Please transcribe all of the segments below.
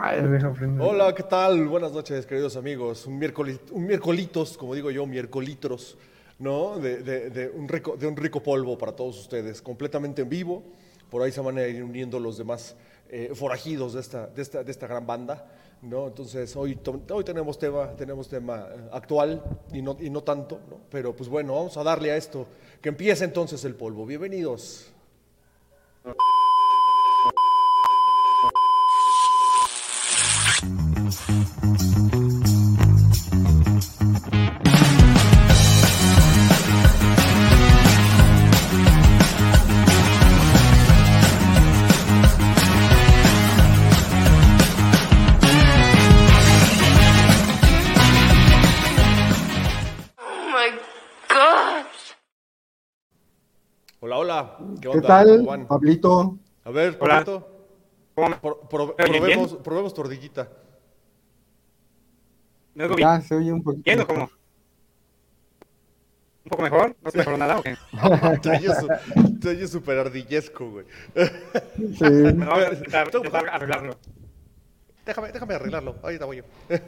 Ay, deja prender. Hola, ¿qué tal? Buenas noches, queridos amigos. Un, miércoles, un miércolitos, como digo yo, miércolitros, ¿no? De, de- de un rico, de un rico polvo para todos ustedes, completamente en vivo. Por ahí se van a ir uniendo los demás eh, forajidos de esta, de, esta, de esta gran banda, ¿no? Entonces, hoy, hoy tenemos tema, tenemos tema eh, actual y no, y no tanto, ¿no? Pero pues bueno, vamos a darle a esto. Que empiece entonces el polvo. Bienvenidos. ¿Qué ¿Qué onda? tal, ¿Cómo van? Pablito? A ver, Hola. Pablito. ¿Cómo me- Pro- pro- ¿Me oyen probemos, probemos tu ardillita. ¿Me oigo bien? Ya se oye un poquito. ¿Bien o cómo? ¿Un poco mejor? ¿No se mejoró nada o qué? Te oyes súper ardillesco, güey. Sí. No, a arreglarlo. Déjame, déjame arreglarlo. Ahorita voy yo.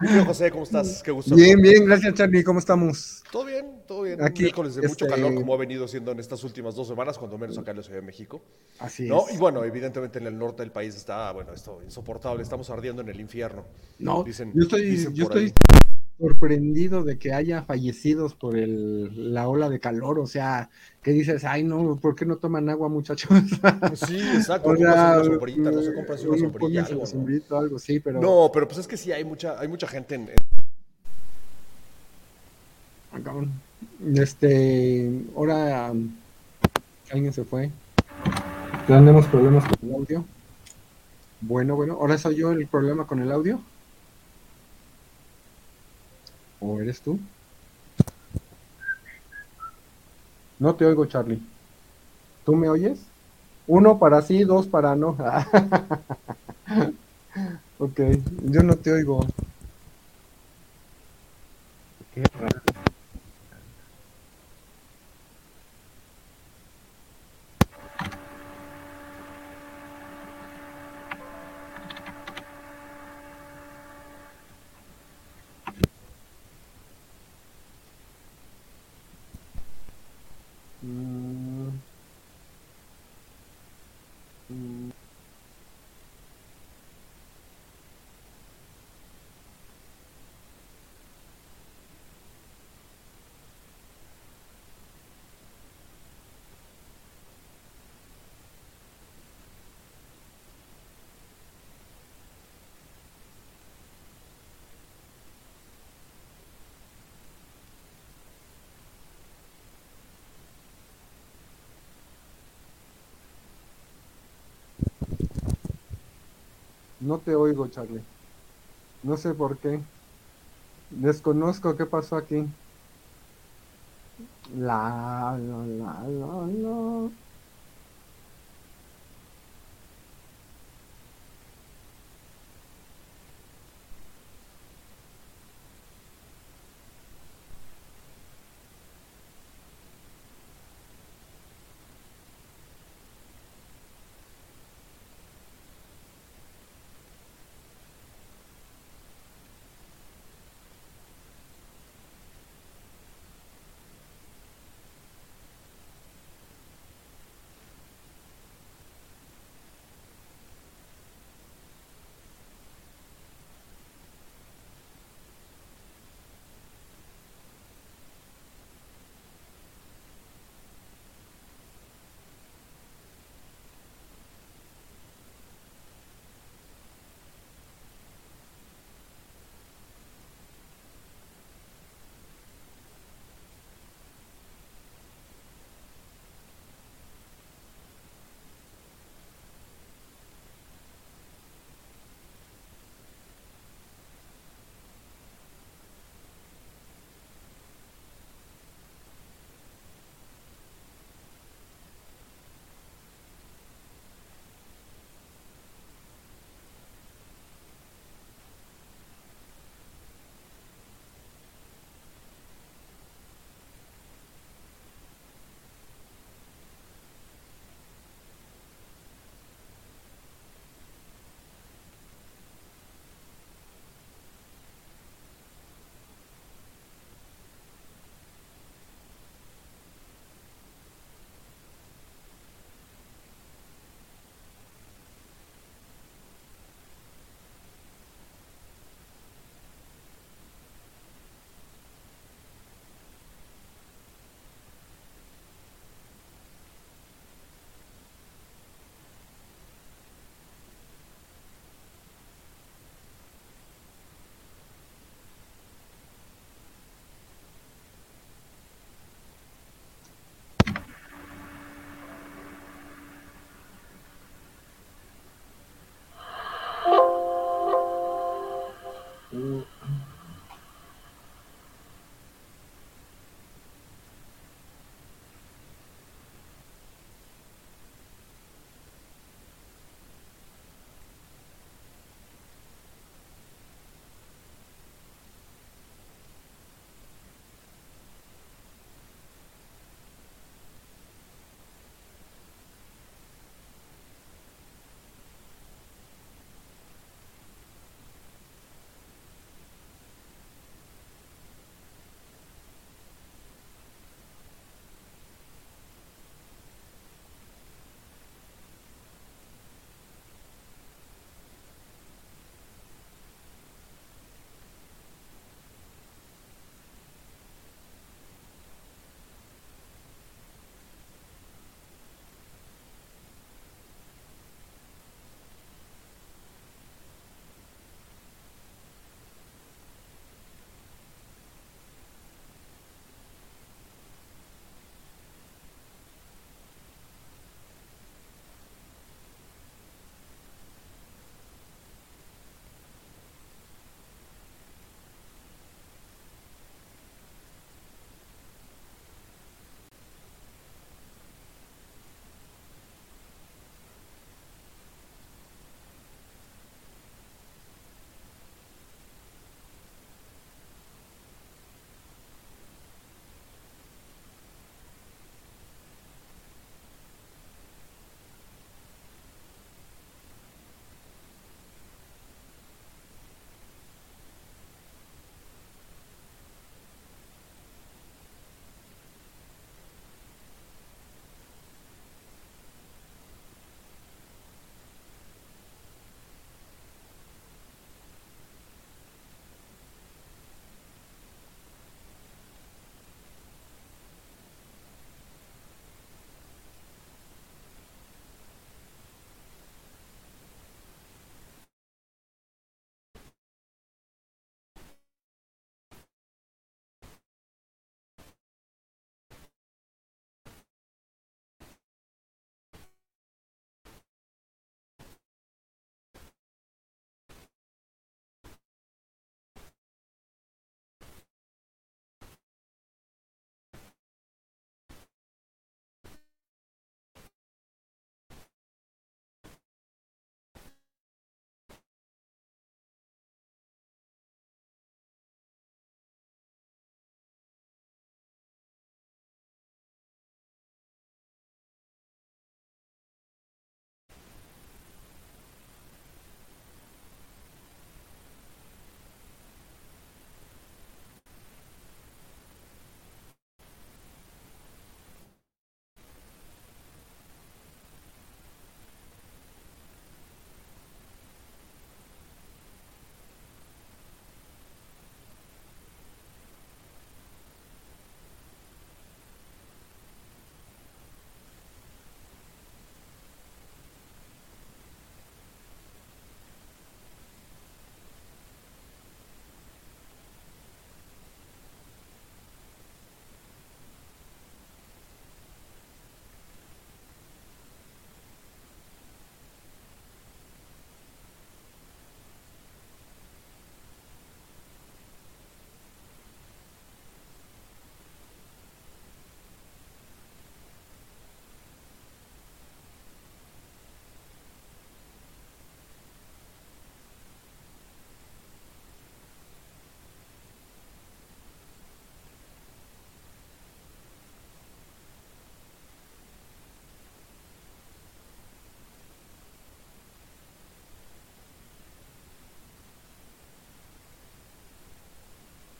Querido José, ¿cómo estás? Qué gusto. Bien, bien, gracias, Charlie. ¿Cómo estamos? Todo bien, todo bien. Aquí, Un miércoles de mucho este- calor, como ha venido siendo en estas últimas dos semanas, cuando menos acá en la Ciudad de México. Así ¿No? es. Y bueno, evidentemente en el norte del país está, bueno, esto insoportable. Estamos ardiendo en el infierno. No, Dicen- yo estoy, dicen yo por estoy ahí. Sorprendido de que haya fallecidos por el, la ola de calor. O sea, que dices, ay, no, ¿por qué no toman agua, muchachos? Sí, exacto. O sea, no se compras una uno sombrilla, pónganse algo, la ¿no? sombrita, algo, sí, pero. No, pero pues es que sí, hay mucha, hay mucha gente en. Este, ahora alguien se fue. Tenemos problemas con el audio. Bueno, bueno, ahora soy yo el problema con el audio. ¿O eres tú? No te oigo, Charlie. ¿Tú me oyes? Uno para sí, dos para no. ok, yo no te oigo. Qué raro. Mm. Mm. No te oigo, Charlie. No sé por qué. Desconozco qué pasó aquí. La, la, la, la, la.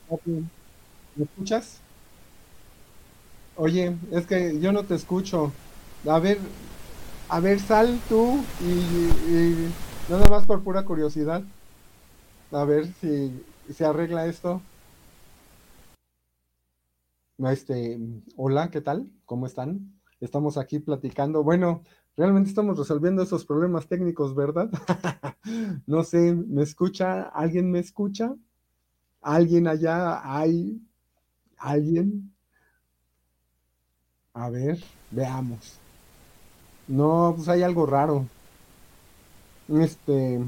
¿Me escuchas? Oye, es que yo no te escucho. A ver, a ver, sal tú y, nada más por pura curiosidad. A ver si se arregla esto. Este, hola, ¿qué tal? ¿Cómo están? Estamos aquí platicando. Bueno, realmente estamos resolviendo esos problemas técnicos, ¿verdad? no sé, ¿me escucha? ¿Alguien me escucha? ¿Alguien allá? ¿Hay alguien? A ver, veamos. No, pues hay algo raro. Este.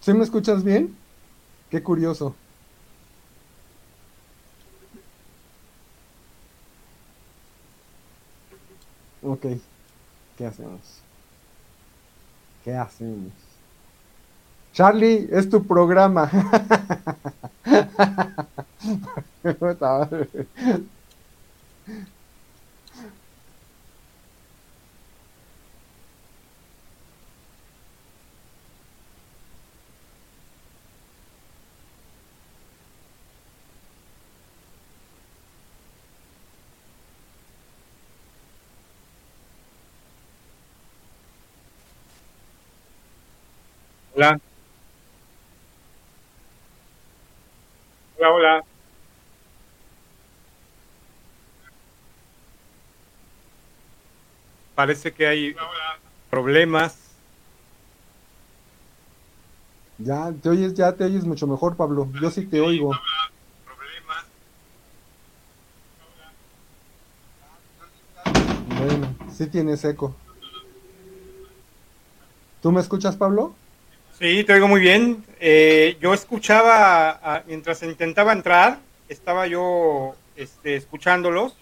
¿Sí me escuchas bien? Qué curioso. Ok. ¿Qué hacemos? ¿Qué hacemos? Charlie, es tu programa. Hola. Hola, hola. Parece que hay problemas. Ya, te oyes, ya te oyes mucho mejor, Pablo. Yo sí te oigo. Bueno, sí tienes eco. ¿Tú me escuchas, Pablo? Sí, te oigo muy bien. Eh, yo escuchaba, a- mientras intentaba entrar, estaba yo este, escuchándolos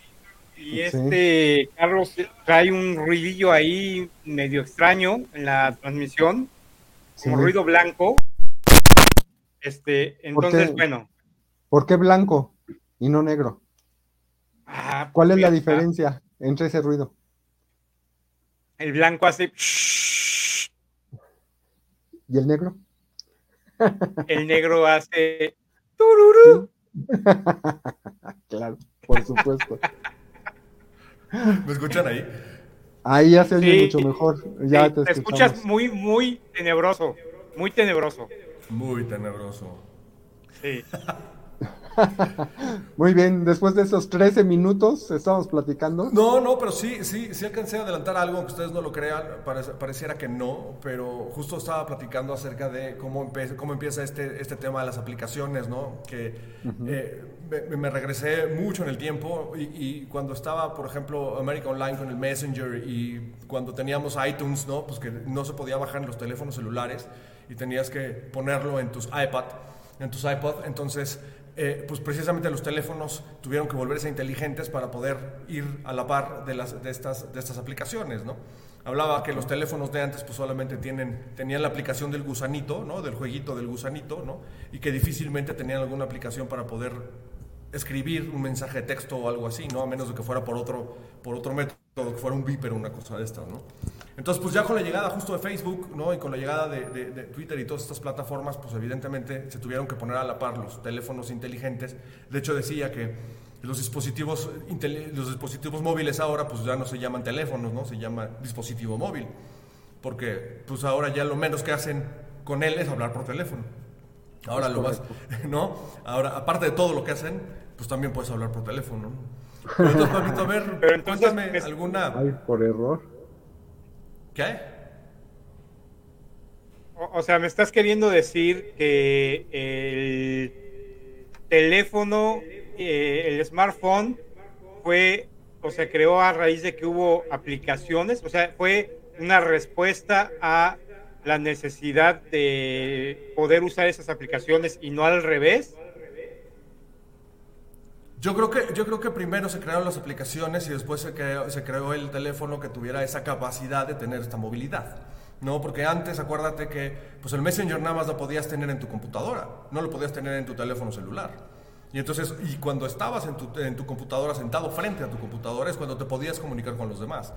y Sí. este Carlos trae un ruidillo ahí medio extraño en la transmisión, como Sí. ruido blanco. Este, entonces, qué? bueno. ¿Por qué blanco y no negro? ah, ¿Cuál es la ya está. diferencia entre ese ruido? El blanco hace ¿Y el negro? el negro hace tururú. Claro, por supuesto. ¿Me escuchan ahí? Ahí ya se oye Sí. mucho mejor. Ya Sí, te, te escuchas muy, muy tenebroso. Muy tenebroso. Muy tenebroso. Sí. Muy bien, después de esos 13 minutos estamos platicando. No, no, pero sí, sí, sí alcancé a adelantar algo, aunque ustedes no lo crean, pareciera que no, pero justo estaba platicando acerca de cómo, empe- cómo empieza este, este tema de las aplicaciones, ¿no? Que eh, me, me regresé mucho en el tiempo y, y cuando estaba, por ejemplo, América Online con el Messenger y cuando teníamos iTunes, ¿no? Pues que no se podía bajar en los teléfonos celulares y tenías que ponerlo en tus iPad, en tus iPod, entonces eh, pues precisamente los teléfonos tuvieron que volverse inteligentes para poder ir a la par de, las, de, estas, de estas aplicaciones, ¿no? Hablaba que los teléfonos de antes pues solamente tienen, tenían la aplicación del gusanito, ¿no? Del jueguito del gusanito, ¿no? Y que difícilmente tenían alguna aplicación para poder escribir un mensaje de texto o algo así, ¿no? A menos de que fuera por otro, por otro método, que fuera un beeper o una cosa de estas, ¿no? Entonces, pues ya con la llegada justo de Facebook, ¿no? Y con la llegada de, de- de Twitter y todas estas plataformas, pues evidentemente se tuvieron que poner a la par los teléfonos inteligentes. De hecho, decía que los dispositivos, los dispositivos móviles ahora, pues ya no se llaman teléfonos, ¿no? Se llama dispositivo móvil. Porque, pues ahora ya lo menos que hacen con él es hablar por teléfono. Ahora Es lo más, ¿no? Ahora, aparte de todo lo que hacen, pues también puedes hablar por teléfono. ¿no? Pero entonces, Pablito, a ver, Pero entonces, cuéntame es- alguna... Ay, por error. ¿Qué? O, sea, me estás queriendo decir que el teléfono, eh, el smartphone, fue, o sea, creó a raíz de que hubo aplicaciones, o sea, fue una respuesta a la necesidad de poder usar esas aplicaciones y no al revés. Yo creo que, yo creo que primero se crearon las aplicaciones y después se creó, el teléfono que tuviera esa capacidad de tener esta movilidad. No, porque antes acuérdate que pues el Messenger nada más lo podías tener en tu computadora, no lo podías tener en tu teléfono celular. Y entonces, y cuando estabas en tu, en tu computadora sentado frente a tu computadora es cuando te podías comunicar con los demás.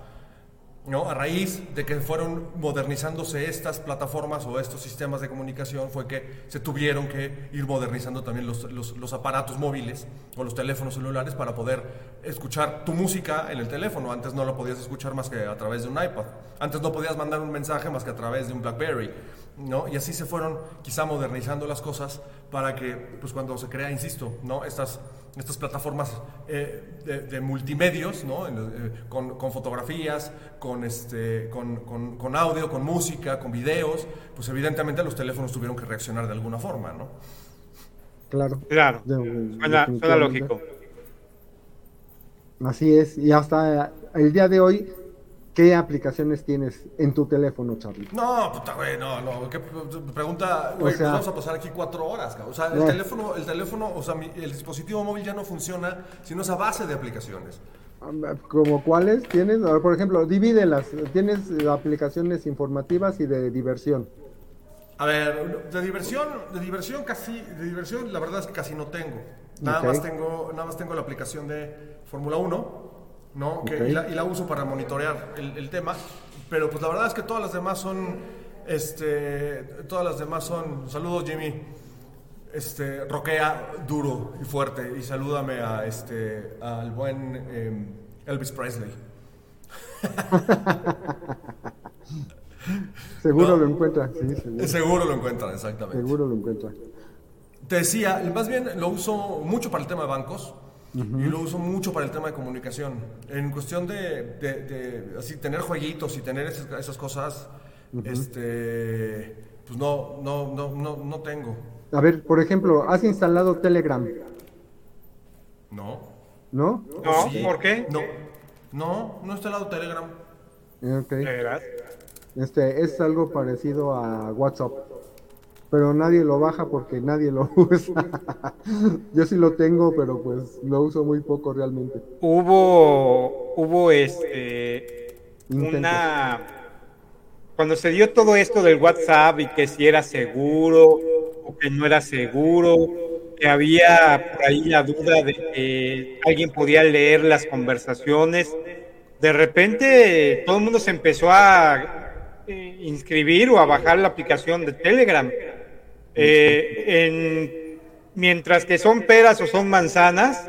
¿No? A raíz de que fueron modernizándose estas plataformas o estos sistemas de comunicación, fue que se tuvieron que ir modernizando también los, los- aparatos móviles o los teléfonos celulares para poder escuchar tu música en el teléfono. Antes no lo podías escuchar más que a través de un iPad. Antes no podías mandar un mensaje más que a través de un BlackBerry. ¿no? Y así se fueron quizá modernizando las cosas para que, pues cuando se crea, insisto, ¿no? Estas, estas plataformas eh, de, de multimedios, ¿no? En, eh, con, con fotografías, con, este, con, con- con audio, con música, con videos, pues evidentemente los teléfonos tuvieron que reaccionar de alguna forma, ¿no? Claro. Claro. De- Suena, lógico. Así es. Y hasta el día de hoy, ¿qué aplicaciones tienes en tu teléfono, Charlie? No, puta, güey, no, no. ¿Qué pregunta? Güey, O sea- pues vamos a pasar aquí cuatro horas, cabrón. O sea, el No. teléfono, el teléfono, o sea, mi- el dispositivo móvil ya no funciona sino es a base de aplicaciones. ¿Como cuáles tienes? Por ejemplo, divídelas. Tienes eh, aplicaciones informativas y de diversión. A ver, de diversión, de diversión casi, de diversión la verdad es que casi no tengo. Nada más tengo, nada más tengo la aplicación de Fórmula 1, ¿no? Que, y, la, y la uso para monitorear el, el tema, pero pues la verdad es que todas las demás son, este, todas las demás son, saludos Jimmy, este, roquea duro y fuerte y salúdame a este, al buen em, Elvis Presley. Seguro No. lo encuentra. Sí, seguro. Seguro lo encuentran, exactamente. Seguro lo encuentra. Te decía, más bien lo uso mucho para el tema de bancos y lo uso mucho para el tema de comunicación. En cuestión de, de- de, así, tener jueguitos y tener esas, esas cosas, este, pues no, no, no, no, no tengo. A ver, por ejemplo, has instalado Telegram, ¿No? ¿no? No, Sí. ¿por qué? No, no, no he instalado Telegram. Este es algo parecido a WhatsApp, pero nadie lo baja porque nadie lo usa. Yo sí lo tengo, pero pues lo uso muy poco realmente. Hubo, hubo este, Intentos. una, cuando se dio todo esto del WhatsApp y que si era seguro o que no era seguro, que había por ahí la duda de que alguien podía leer las conversaciones, de repente todo el mundo se empezó a eh, inscribir o a bajar la aplicación de Telegram. Eh, en- mientras que son peras o son manzanas,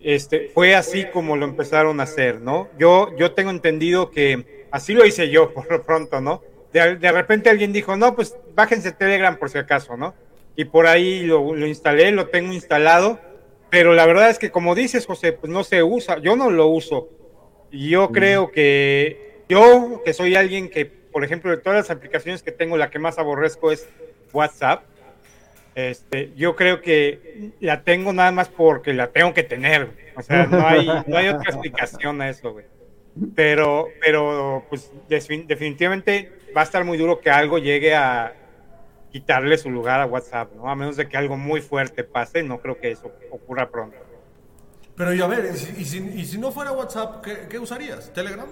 este, fue así como lo empezaron a hacer, ¿no? Yo, yo tengo entendido que así lo hice yo por lo pronto, ¿no? De, de repente alguien dijo, no, pues bájense Telegram por si acaso, ¿no? Y por ahí lo, lo instalé, lo tengo instalado, pero la verdad es que como dices, José, pues no se usa, yo no lo uso. Y yo creo que yo, que soy alguien que, por ejemplo, de todas las aplicaciones que tengo, la que más aborrezco es WhatsApp. Este, yo creo que la tengo nada más porque la tengo que tener. O sea, no hay, no hay otra explicación a eso, güey. Pero, pero, pues, defin- definitivamente va a estar muy duro que algo llegue a quitarle su lugar a WhatsApp, ¿no? A menos de que algo muy fuerte pase, no creo que eso ocurra pronto. Pero y a ver, y si, y si- y si no fuera WhatsApp, ¿qué, qué usarías? ¿Telegram?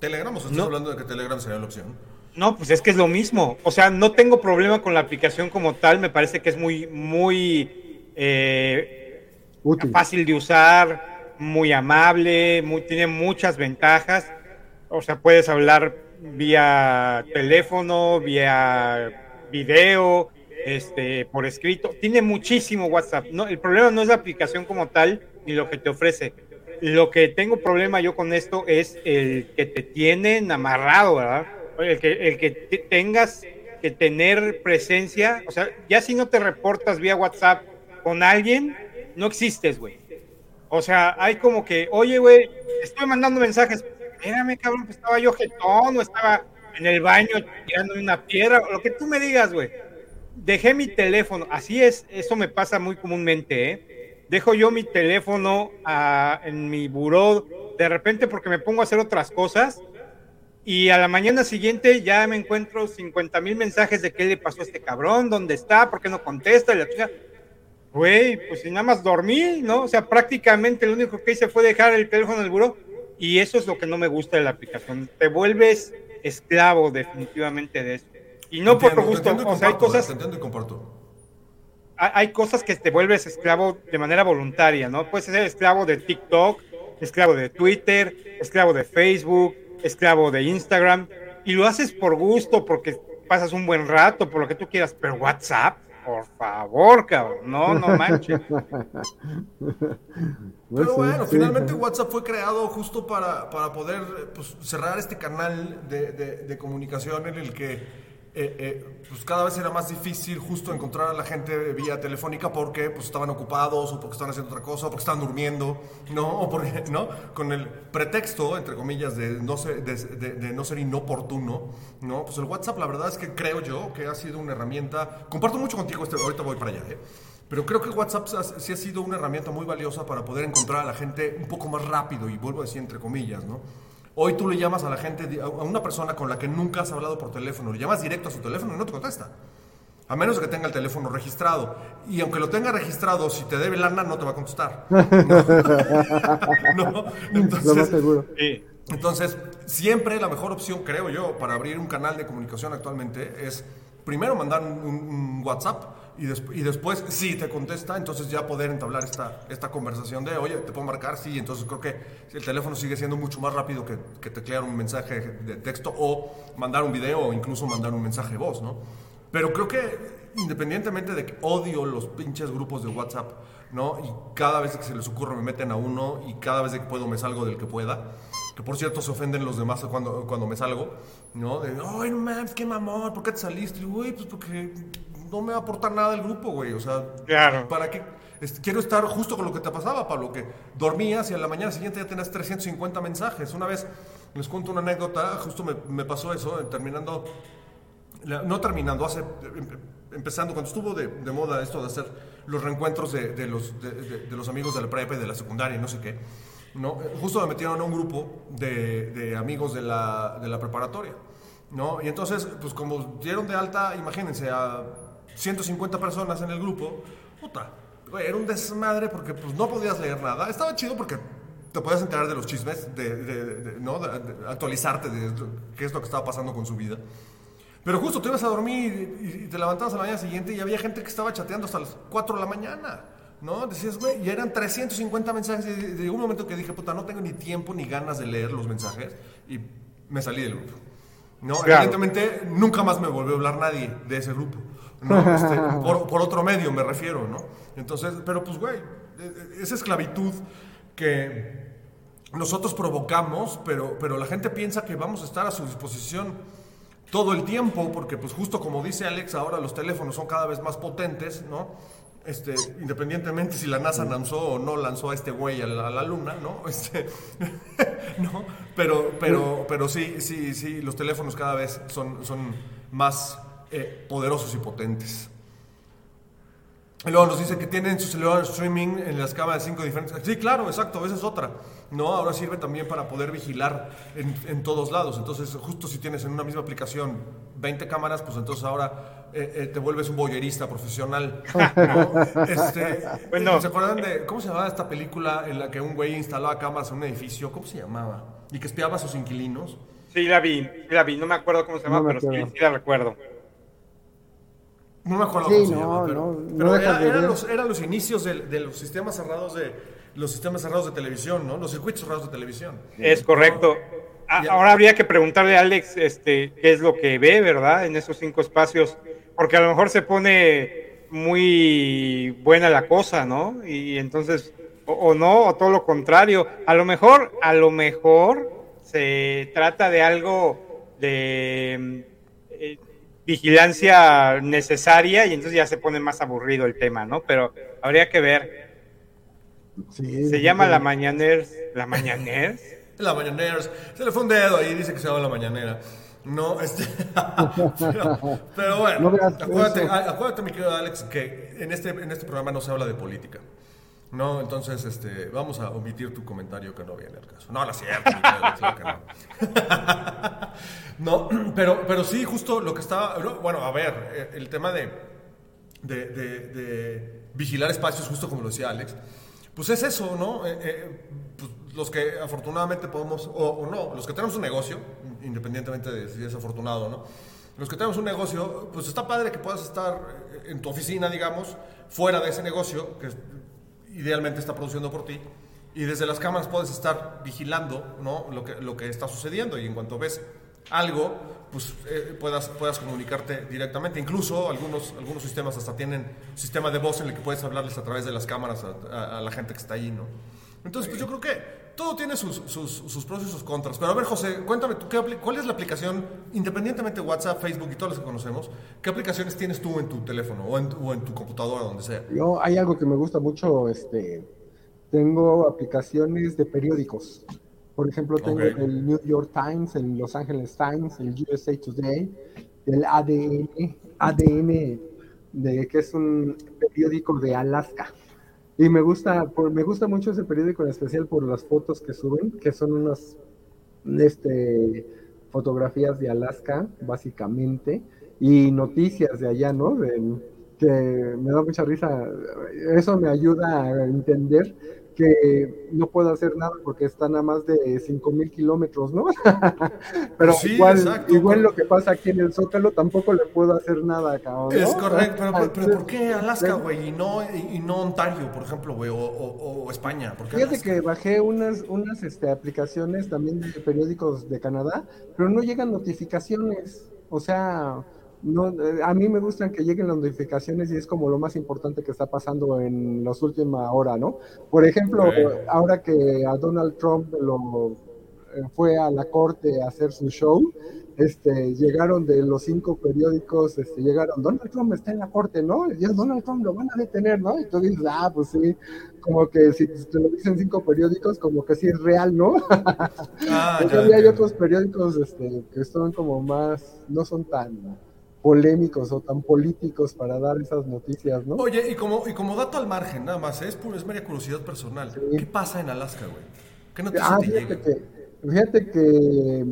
¿Telegram? ¿O sea, estás No. hablando de que Telegram sería la opción? No, pues es que es lo mismo. O sea, no tengo problema con la aplicación como tal. Me parece que es muy, muy eh, Útil. fácil de usar, muy amable, muy, tiene muchas ventajas. O sea, puedes hablar vía teléfono, vía video, este, por escrito. Tiene muchísimo WhatsApp. No, el problema no es la aplicación como tal ni lo que te ofrece. Lo que tengo problema yo con esto es el que te tienen amarrado, ¿verdad? El que, el que te- tengas que tener presencia, o sea, ya si no te reportas vía WhatsApp con alguien, no existes, güey. O sea, hay como que, oye, güey, estoy mandando mensajes. Espérame, cabrón, pues estaba yo jetón o estaba en el baño tirándome una piedra, o lo que tú me digas, güey. Dejé mi teléfono, así es, eso me pasa muy comúnmente, ¿eh? Dejo yo mi teléfono ah, en mi buró de repente porque me pongo a hacer otras cosas y a la mañana siguiente ya me encuentro 50 mil mensajes de qué le pasó a este cabrón, dónde está, por qué no contesta, y la chica, güey, pues si nada más dormí, ¿no? O sea, prácticamente lo único que hice fue dejar el teléfono en el buró y eso es lo que no me gusta de la aplicación. Te vuelves esclavo definitivamente de eso. Y no por Entiendo, gusto, entiendo y o sea, hay comparto, cosas entiendo y comparto. hay cosas que te vuelves esclavo de manera voluntaria, ¿no? Puedes ser esclavo de TikTok, esclavo de Twitter, esclavo de Facebook, esclavo de Instagram y lo haces por gusto, porque pasas un buen rato, por lo que tú quieras, pero WhatsApp, por favor, cabrón, no, no manches. Pues Pero bueno, finalmente WhatsApp fue creado justo para, para poder pues, cerrar este canal de, de- de comunicación en el que eh, eh, pues cada vez era más difícil justo encontrar a la gente vía telefónica porque pues, estaban ocupados o porque estaban haciendo otra cosa o porque estaban durmiendo, ¿no? O porque, ¿no? Con el pretexto, entre comillas, de no ser, de, de- de no ser inoportuno, ¿no? Pues el WhatsApp, la verdad es que creo yo que ha sido una herramienta, comparto mucho contigo, este, ahorita voy para allá, ¿eh? Pero creo que WhatsApp ha- sí ha sido una herramienta muy valiosa para poder encontrar a la gente un poco más rápido, y vuelvo a decir entre comillas, ¿no? Hoy tú le llamas a la gente, a una persona con la que nunca has hablado por teléfono, le llamas directo a su teléfono y no te contesta. A menos que tenga el teléfono registrado. Y aunque lo tenga registrado, si te debe lana, no te va a contestar. ¿No? Lo más Entonces, seguro. Entonces, siempre la mejor opción, creo yo, para abrir un canal de comunicación actualmente es primero mandar un, WhatsApp y después, si te contesta, entonces ya poder entablar esta, esta conversación de, oye, ¿te puedo marcar? Sí, entonces creo que el teléfono sigue siendo mucho más rápido que, que teclear un mensaje de texto o mandar un video o incluso mandar un mensaje de voz, ¿no? Pero creo que independientemente de que odio los pinches grupos de WhatsApp, ¿no? Y cada vez que se les ocurre me meten a uno y cada vez que puedo me salgo del que pueda. Que por cierto se ofenden los demás cuando, cuando me salgo, ¿no? De, ay, no mames, qué mamón, ¿por qué te saliste? Y Güey, pues porque no me va a aportar nada el grupo, güey. O sea, Claro. ¿para qué? Quiero estar justo con lo que te pasaba, Pablo, que dormías y a la mañana siguiente ya tenías 350 mensajes. Una vez les cuento una anécdota, justo me, me pasó eso, eh, terminando no terminando, hace, em- empezando, cuando estuvo de, de moda esto de hacer los reencuentros de, de los, de los amigos de la prepa y de la secundaria y no sé qué, ¿no? Justo me metieron a un grupo de, amigos de la, de la preparatoria, ¿no? Y entonces, pues como dieron de alta, imagínense, a 150 personas en el grupo, puta, era un desmadre porque pues no podías leer nada, estaba chido porque te podías enterar de los chismes, de, ¿no? actualizarte de qué es lo que estaba pasando con su vida. Pero justo te ibas a dormir y, y te levantabas a la mañana siguiente y había gente que estaba chateando hasta las 4 de la mañana. ¿No? Decías, güey, y eran 350 mensajes. Y de un momento que dije, puta, no tengo ni tiempo ni ganas de leer los mensajes. Y me salí del grupo. ¿No? Claro. Evidentemente, nunca más me volvió a hablar nadie de ese grupo. ¿no? Este, por, por otro medio me refiero, ¿no? Entonces, pero pues, güey, eh, eh, esa esclavitud que nosotros provocamos, pero, pero la gente piensa que vamos a estar a su disposición todo el tiempo, porque pues justo como dice Alex, ahora los teléfonos son cada vez más potentes, ¿no? Este, independientemente si la NASA lanzó o no lanzó a este güey a la, luna, ¿no? Este, ¿no? Pero, pero, pero sí, sí, sí, los teléfonos cada vez son, son más eh, poderosos y potentes. Y luego nos dice que tienen su celular streaming en las cámaras de cinco diferentes. Sí, claro, exacto, esa es otra. No, ahora sirve también para poder vigilar en, en todos lados. Entonces, justo si tienes en una misma aplicación 20 cámaras, pues entonces ahora eh, eh, te vuelves un boyerista profesional. ¿no? Este, Bueno. ¿Se acuerdan de cómo se llamaba esta película en la que un güey instalaba cámaras en un edificio? ¿Cómo se llamaba? Y que espiaba a sus inquilinos. Sí, la vi, sí la vi. No me acuerdo cómo se llama, No me pero sí la recuerdo. No me acuerdo Sí, cómo se no, llama, pero, no, pero dejas era- de eran los, eran los inicios de, de los sistemas cerrados de los sistemas cerrados de televisión, ¿no? Los circuitos cerrados de televisión. Es correcto. A- ahora habría que preguntarle a Alex este, qué es lo que ve, ¿verdad? En esos cinco espacios, porque a lo mejor se pone muy buena la cosa, ¿no? Y entonces, o, o no, o todo lo contrario. A lo mejor, a lo mejor se trata de algo de eh, vigilancia necesaria y entonces ya se pone más aburrido el tema, ¿no? Pero habría que ver. Sí, Se llama la Mañaners. ¿La Mañaners? La mañanera, se le fue un dedo ahí, dice que se llama la mañanera. No, este. pero, pero bueno, No acuérdate, acuérdate, mi querido Alex, que en este, en este programa no se habla de política. No, entonces este, vamos a omitir tu comentario que no viene al caso. No, no es cierto, no. no, pero, pero sí, justo lo que estaba. no, Bueno, a ver, eh, el tema de, de, vigilar espacios, justo como lo decía Alex, pues es eso, ¿no? Eh, eh, pues los que afortunadamente podemos, o, no, los que tenemos un negocio, independientemente de si es afortunado o no, los que tenemos un negocio, pues está padre que puedas estar en tu oficina, digamos, fuera de ese negocio, que idealmente está produciendo por ti, y desde las cámaras puedes estar vigilando ¿no? lo, que, lo que está sucediendo y en cuanto ves algo, pues eh, puedas, puedas comunicarte directamente. Incluso algunos, algunos sistemas hasta tienen sistema de voz en el que puedes hablarles a través de las cámaras a, a- a la gente que está ahí, ¿no? Entonces, pues yo creo que todo tiene sus, sus, sus pros y sus contras. Pero a ver, José, cuéntame, ¿tú qué ¿cuál es la aplicación, independientemente de WhatsApp, Facebook y todas las que conocemos, qué aplicaciones tienes tú en tu teléfono o en, tu- o en tu computadora, donde sea? Yo, hay algo que me gusta mucho, este, tengo aplicaciones de periódicos. Por ejemplo, tengo el New York Times, el Los Angeles Times, el USA Today, el ADN, ADN, de, que es un periódico de Alaska. Y me gusta, por- me gusta mucho ese periódico en especial por las fotos que suben, que son unas este, fotografías de Alaska, básicamente, y noticias de allá, ¿no? De- que me da mucha risa. Eso me ayuda a entender que no puedo hacer nada porque están a más de 5000 kilómetros, ¿no? Pero Sí, igual, exacto. igual lo que pasa aquí en el Zócalo tampoco le puedo hacer nada, cabrón. ¿no? Es correcto, pero, pero- pero ¿por qué Alaska, güey? Y no, y, no Ontario, por ejemplo, güey, o, o- o España. ¿Por qué Fíjate que bajé unas, unas este, aplicaciones también de periódicos de Canadá, pero no llegan notificaciones. O sea, no, eh, a mí me gustan que lleguen las notificaciones y es como lo más importante que está pasando en las últimas horas, ¿no? Por ejemplo, ahora que a Donald Trump lo eh, fue a la corte a hacer su show, este, llegaron de los cinco periódicos, este, llegaron, Donald Trump está en la corte, ¿no? Ya Donald Trump lo van a detener, ¿no? Y tú dices, ah, pues sí, como que si te lo dicen cinco periódicos, como que sí es real, ¿no? Ah, ya, hay otros periódicos este, que son como más, no son tan polémicos o tan políticos para dar esas noticias, ¿no? Oye, y como, y como dato al margen, nada más, es, pura- es mera curiosidad personal. Sí. ¿Qué pasa en Alaska, güey? ¿Qué noticias Ah, te fíjate que, fíjate que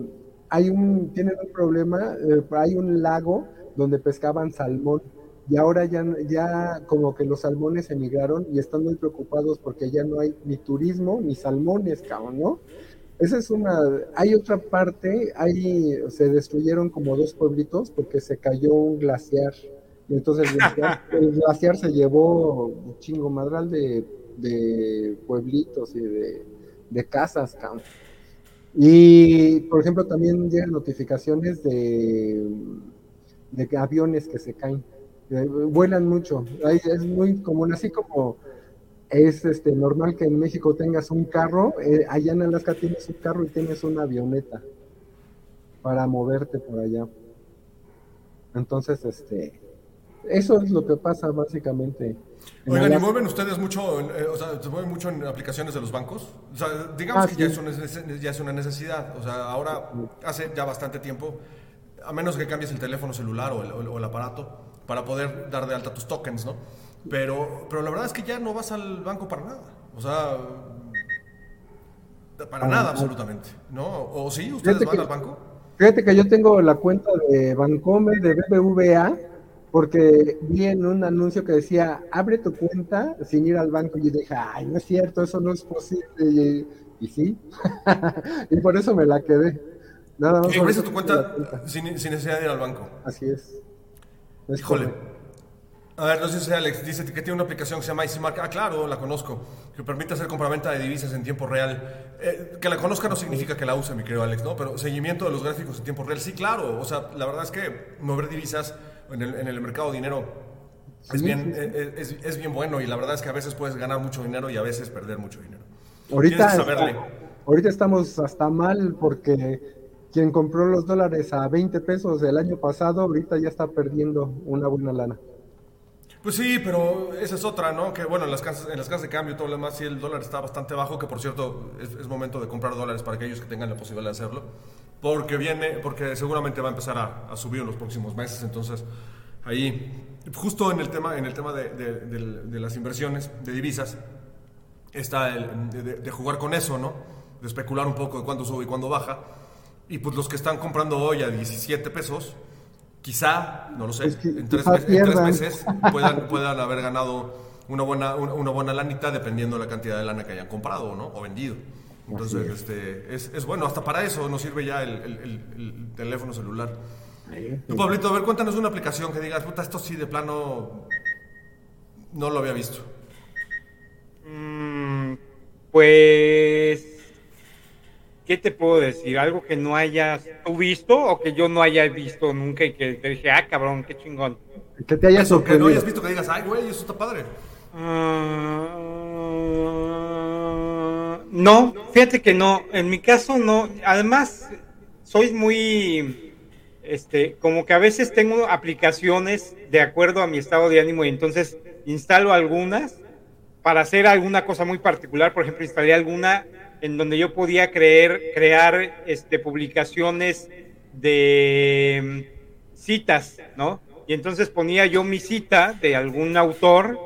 hay un, tienen un problema, eh, hay un lago donde pescaban salmón y ahora ya, ya como que los salmones emigraron y están muy preocupados porque ya no hay ni turismo ni salmones, cabrón, ¿no? Esa es una, hay otra parte, hay, se destruyeron como dos pueblitos porque se cayó un glaciar y entonces el glaciar, el glaciar se llevó un chingo madral de, de pueblitos y de, de casas, cabrón. Y, por ejemplo, también llegan notificaciones de, de aviones que se caen. Vuelan mucho. Ahí es muy común, así como es este normal que en México tengas un carro, eh, allá en Alaska tienes un carro y tienes una avioneta para moverte por allá. Entonces, este, eso es lo que pasa básicamente. en Oigan, ¿y Alaska. mueven ustedes mucho, eh, o sea, se mueven mucho en aplicaciones de los bancos? O sea, digamos Ah, que ya, es una, ya es una necesidad. O sea, ahora, hace ya bastante tiempo, a menos que cambies el teléfono celular o el, o el- o el aparato, para poder dar de alta tus tokens, ¿no? Pero, pero la verdad es que ya no vas al banco para nada. O sea, para Ah, nada ah. absolutamente, ¿no? ¿O sí? ¿Ustedes van que- al banco? Fíjate que yo tengo la cuenta de Bancomer, de BBVA, porque vi en un anuncio que decía, abre tu cuenta sin ir al banco. Y yo dije, ay, no es cierto, eso no es posible. Y, y sí, y por eso me la quedé. Nada más. Y eso tu cuenta sin, sin necesidad de ir al banco. Así es. Es Híjole. correcto. A ver, no sé si Alex dice que tiene una aplicación que se llama EasyMark. Ah, claro, la conozco. Que permite hacer compraventa de divisas en tiempo real. Eh, que la conozca no significa que la use, mi querido Alex, ¿no? Pero seguimiento de los gráficos en tiempo real, sí, claro. O sea, la verdad es que mover divisas en el, en el mercado de dinero es, bien, eh, Es, es bien bueno y la verdad es que a veces puedes ganar mucho dinero y a veces perder mucho dinero. Ahorita, está- ahorita estamos hasta mal porque quien compró los dólares a 20 pesos el año pasado, ahorita ya está perdiendo una buena lana. Pues sí, pero esa es otra, ¿no? Que bueno, en las casas, en las casas de cambio y todo lo demás, sí el dólar está bastante bajo, que por cierto es, es momento de comprar dólares para aquellos que tengan la posibilidad de hacerlo, porque viene, porque seguramente va a empezar a, a subir en los próximos meses, entonces ahí, justo en el tema, en el tema de, de- de- de las inversiones, de divisas, está el de, jugar con eso, ¿no? De especular un poco de cuándo sube y cuándo baja, y pues los que están comprando hoy a 17 pesos, quizá, no lo sé, Pues que- en, tres, en tres meses puedan, puedan haber ganado una buena, una, una buena lanita dependiendo de la cantidad de lana que hayan comprado ¿no? o vendido. Entonces, este, es, es bueno, hasta para eso nos sirve ya el, el- el- el teléfono celular. Tú, Pablito, a ver, cuéntanos una aplicación que digas, puta, esto sí de plano no lo había visto. Mm, Pues, ¿qué te puedo decir? Algo que no hayas tú visto o que yo no haya visto nunca y que te dije, ah, cabrón, qué chingón. Que te haya Eso, que no sorprendido. hayas visto que digas, ay, güey, eso está padre. Ah, no, fíjate que no. En mi caso no. Además, soy muy, este, como que a veces tengo aplicaciones de acuerdo a mi estado de ánimo y entonces instalo algunas para hacer alguna cosa muy particular. Por ejemplo, instalé alguna en donde yo podía creer, crear, este, publicaciones de mm, citas, ¿no? Y entonces ponía yo mi cita de algún autor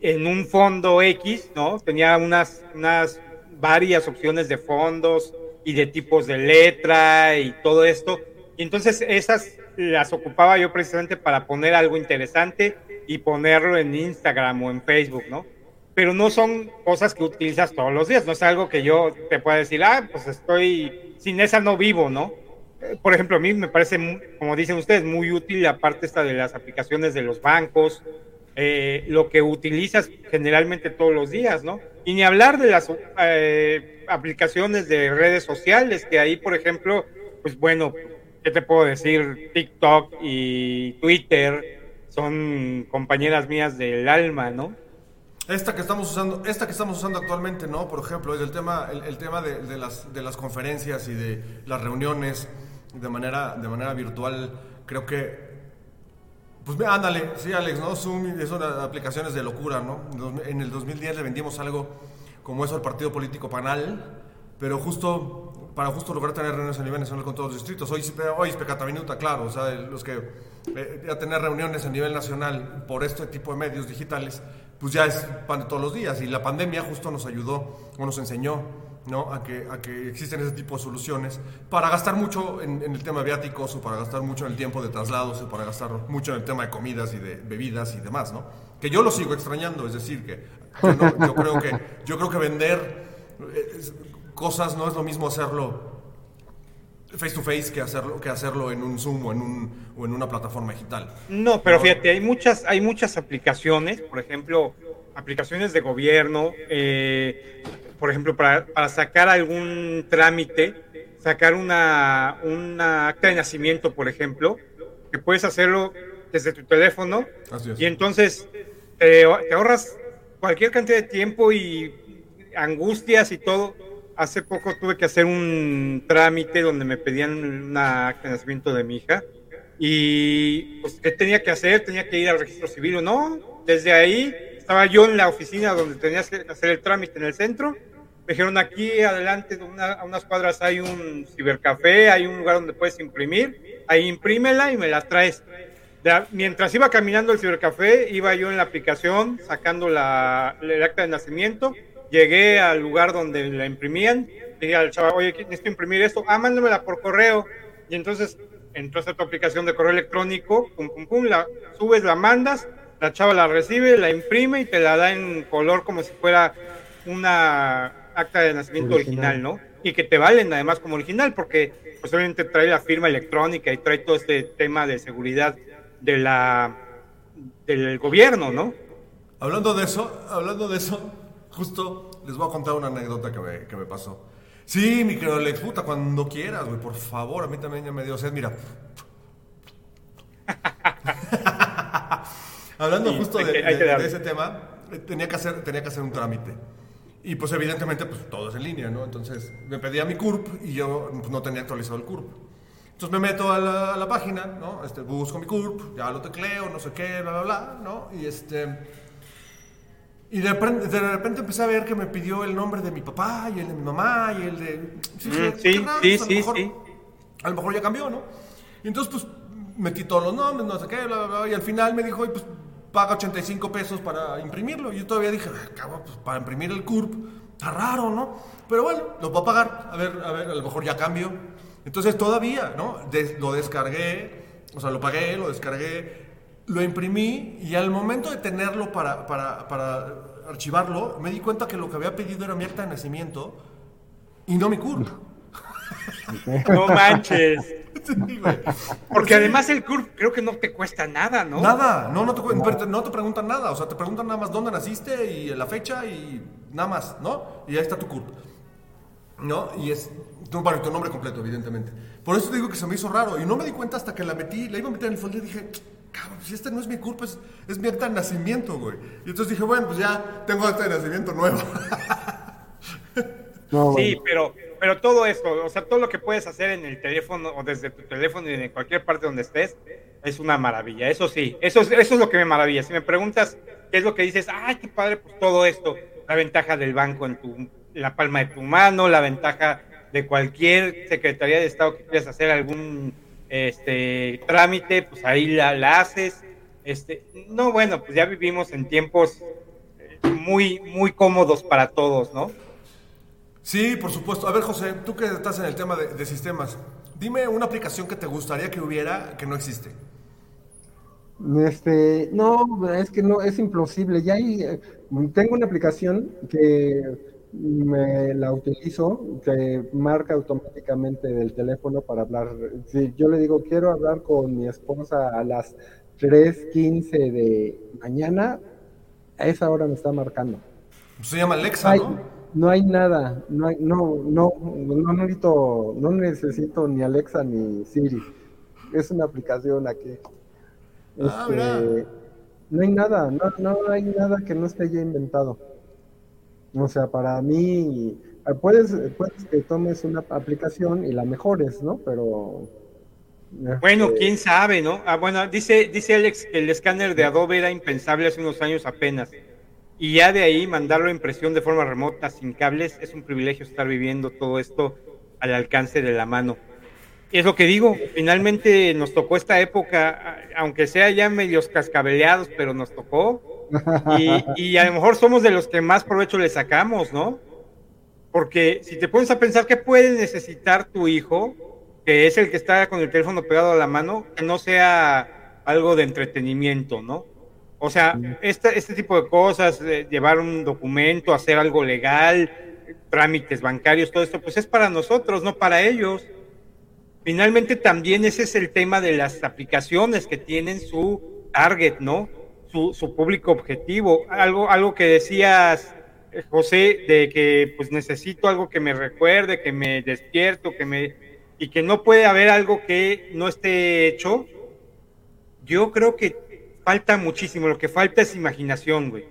en un fondo X, ¿no? Tenía unas, unas varias opciones de fondos y de tipos de letra y todo esto. Y entonces esas las ocupaba yo precisamente para poner algo interesante y ponerlo en Instagram o en Facebook, ¿no? Pero no son cosas que utilizas todos los días, no es algo que yo te pueda decir, ah, pues estoy, sin esa no vivo, ¿no? Eh, Por ejemplo, a mí me parece, como dicen ustedes, muy útil la parte esta de las aplicaciones de los bancos, eh, lo que utilizas generalmente todos los días, ¿no? Y ni hablar de las eh, aplicaciones de redes sociales, que ahí, por ejemplo, pues bueno, ¿qué te puedo decir? TikTok y Twitter son compañeras mías del alma, ¿no? Esta que estamos usando, esta que estamos usando actualmente, ¿no? Por ejemplo, es el tema, el, el tema de, de las, de las conferencias y de las reuniones de manera, de manera virtual. Creo que, pues ándale, sí, Alex, ¿no? Zoom y son aplicaciones de locura, ¿no? En el 2010 le vendimos algo como eso al partido político Panal, pero justo para justo lograr tener reuniones a nivel nacional con todos los distritos. Hoy, hoy es pecata minuta, claro, o sea, los que eh, ya tener reuniones a nivel nacional por este tipo de medios digitales, pues ya es pan de todos los días. Y la pandemia justo nos ayudó o nos enseñó ¿no? a, que, a que existen ese tipo de soluciones para gastar mucho en, el tema de viáticos o para gastar mucho en el tiempo de traslados o para gastar mucho en el tema de comidas y de bebidas y demás, ¿no? Que yo lo sigo extrañando, es decir, que yo, no- yo creo, que, yo creo que vender eh, cosas no es lo mismo hacerlo face to face que hacerlo, que hacerlo en un Zoom o en, un, o en una plataforma digital. No, pero fíjate, hay muchas, hay muchas aplicaciones, por ejemplo, aplicaciones de gobierno, eh, por ejemplo, para, para sacar algún trámite, sacar una, una acta de nacimiento, por ejemplo, que puedes hacerlo desde tu teléfono Así es. y entonces te, te ahorras cualquier cantidad de tiempo y angustias y todo. Hace poco tuve que hacer un trámite donde me pedían una acta de nacimiento de mi hija y pues, ¿qué tenía que hacer? Tenía que ir al registro civil o no. Desde ahí estaba yo en la oficina donde tenías que hacer el trámite en el centro. Me dijeron aquí adelante, a unas cuadras hay un cibercafé, hay un lugar donde puedes imprimir. Ahí imprímela y me la traes. Mientras iba caminando al cibercafé, iba yo en la aplicación sacando la, el acta de nacimiento. Llegué al lugar donde la imprimían. Dije al chaval, oye, necesito imprimir esto. Ah, mándamela por correo. Y entonces entras a tu aplicación de correo electrónico, pum, pum, pum, la subes, la mandas, la chava la recibe, la imprime y te la da en color como si fuera una acta de nacimiento original, Original. ¿no? Y que te valen además como original, porque pues obviamente trae la firma electrónica y trae todo este tema de seguridad de la del gobierno, ¿no? Hablando de eso, hablando de eso, justo les voy a contar una anécdota que me, que me pasó. Sí, mi querido Alex, puta, cuando quieras, güey, por favor, a mí también ya me dio sed, mira. Hablando justo de, de- de ese tema, eh, tenía que, hacer, tenía que hacer un trámite. Y pues evidentemente, pues todo es en línea, ¿no? Entonces me pedía mi CURP y yo pues, no tenía actualizado el CURP. Entonces me meto a la, a la página, ¿no? Este, busco mi CURP, ya lo tecleo, no sé qué, bla, bla, bla, ¿no? Y este... Y de repente, de repente empecé a ver que me pidió el nombre de mi papá y el de mi mamá y el de... Sí, Mm, sí, raro, sí, pues, a lo sí, mejor- sí. A lo mejor ya cambió, ¿no? Y entonces, pues, metí todos los nombres, no sé qué, bla, bla, bla, y al final me dijo, "Oye, pues, paga 85 pesos para imprimirlo. Y yo todavía dije, "Ah, cabrón, pues, para imprimir el CURP, está raro, ¿no? Pero bueno, lo voy a pagar, a ver, a ver, a lo mejor ya cambio. Entonces, todavía, ¿no? Des- lo descargué, o sea, lo pagué, lo descargué, lo imprimí, y al momento de tenerlo para, para, para archivarlo, me di cuenta que lo que había pedido era mi acta de nacimiento y no mi CURP. No manches. Sí. Porque además el CURP creo que no te cuesta nada, ¿no? Nada, no, no te, te- no te preguntan nada, o sea, te preguntan nada más dónde naciste y la fecha y nada más, ¿no? Y ahí está tu CURP. ¿No? Y es tu, bueno, tu nombre completo, evidentemente. Por eso te digo que se me hizo raro. Y no me di cuenta hasta que la metí, la iba a meter en el folder y dije, cabrón, si esta no es mi CURP, es, es mi acta de nacimiento, güey. Y entonces dije, bueno, pues ya tengo acta de nacimiento nuevo. No, Sí, bueno. pero, pero todo esto, o sea, todo lo que puedes hacer en el teléfono o desde tu teléfono y en cualquier parte donde estés, es una maravilla. Eso sí, eso es, eso es lo que me maravilla. Si me preguntas qué es lo que dices, ay, qué padre, pues todo esto, la ventaja del banco en tu, en la palma de tu mano, la ventaja de cualquier Secretaría de Estado que quieras hacer algún este trámite, pues ahí la, la haces. Este, no, bueno, pues ya vivimos en tiempos eh, muy, muy cómodos para todos, ¿no? Sí, por supuesto. A ver, José, tú que estás en el tema de, de sistemas, dime una aplicación que te gustaría que hubiera que no existe. Este, no, es que no, es imposible. Ya hay, eh, tengo una aplicación que me la utilizo, que marca automáticamente del teléfono para hablar. Si yo le digo, quiero hablar con mi esposa a las 3:15 de mañana, a esa hora me está marcando. Se llama Alexa, Ay, ¿no? no hay nada, no, hay, no, no, no necesito, no necesito ni Alexa ni Siri. Es una aplicación aquí. Ah, Este, no hay nada, no, no hay nada que no esté ya inventado. O sea, para mí, eh, puedes, puedes que tomes una aplicación y la mejores, ¿no? Pero. Bueno, este, quién sabe, ¿no? Ah, bueno, dice, dice Alex que el escáner de Adobe era impensable hace unos años apenas. Y ya de ahí mandarlo a impresión de forma remota, sin cables, es un privilegio estar viviendo todo esto al alcance de la mano. Y es lo que digo, finalmente nos tocó esta época, aunque sea ya medios cascabeleados, pero nos tocó. Y, y a lo mejor somos de los que más provecho le sacamos, ¿no? Porque si te pones a pensar qué puede necesitar tu hijo, que es el que está con el teléfono pegado a la mano, que no sea algo de entretenimiento, ¿no? O sea, este, este tipo de cosas, eh, llevar un documento, hacer algo legal, trámites bancarios, todo esto, pues es para nosotros, no para ellos. Finalmente también ese es el tema de las aplicaciones que tienen su target, ¿no? Su, su público objetivo. Algo, algo que decías, eh, José, de que pues necesito algo que me recuerde, que me despierto, que me y que no puede haber algo que no esté hecho. Yo creo que falta muchísimo. Lo que falta es imaginación, güey.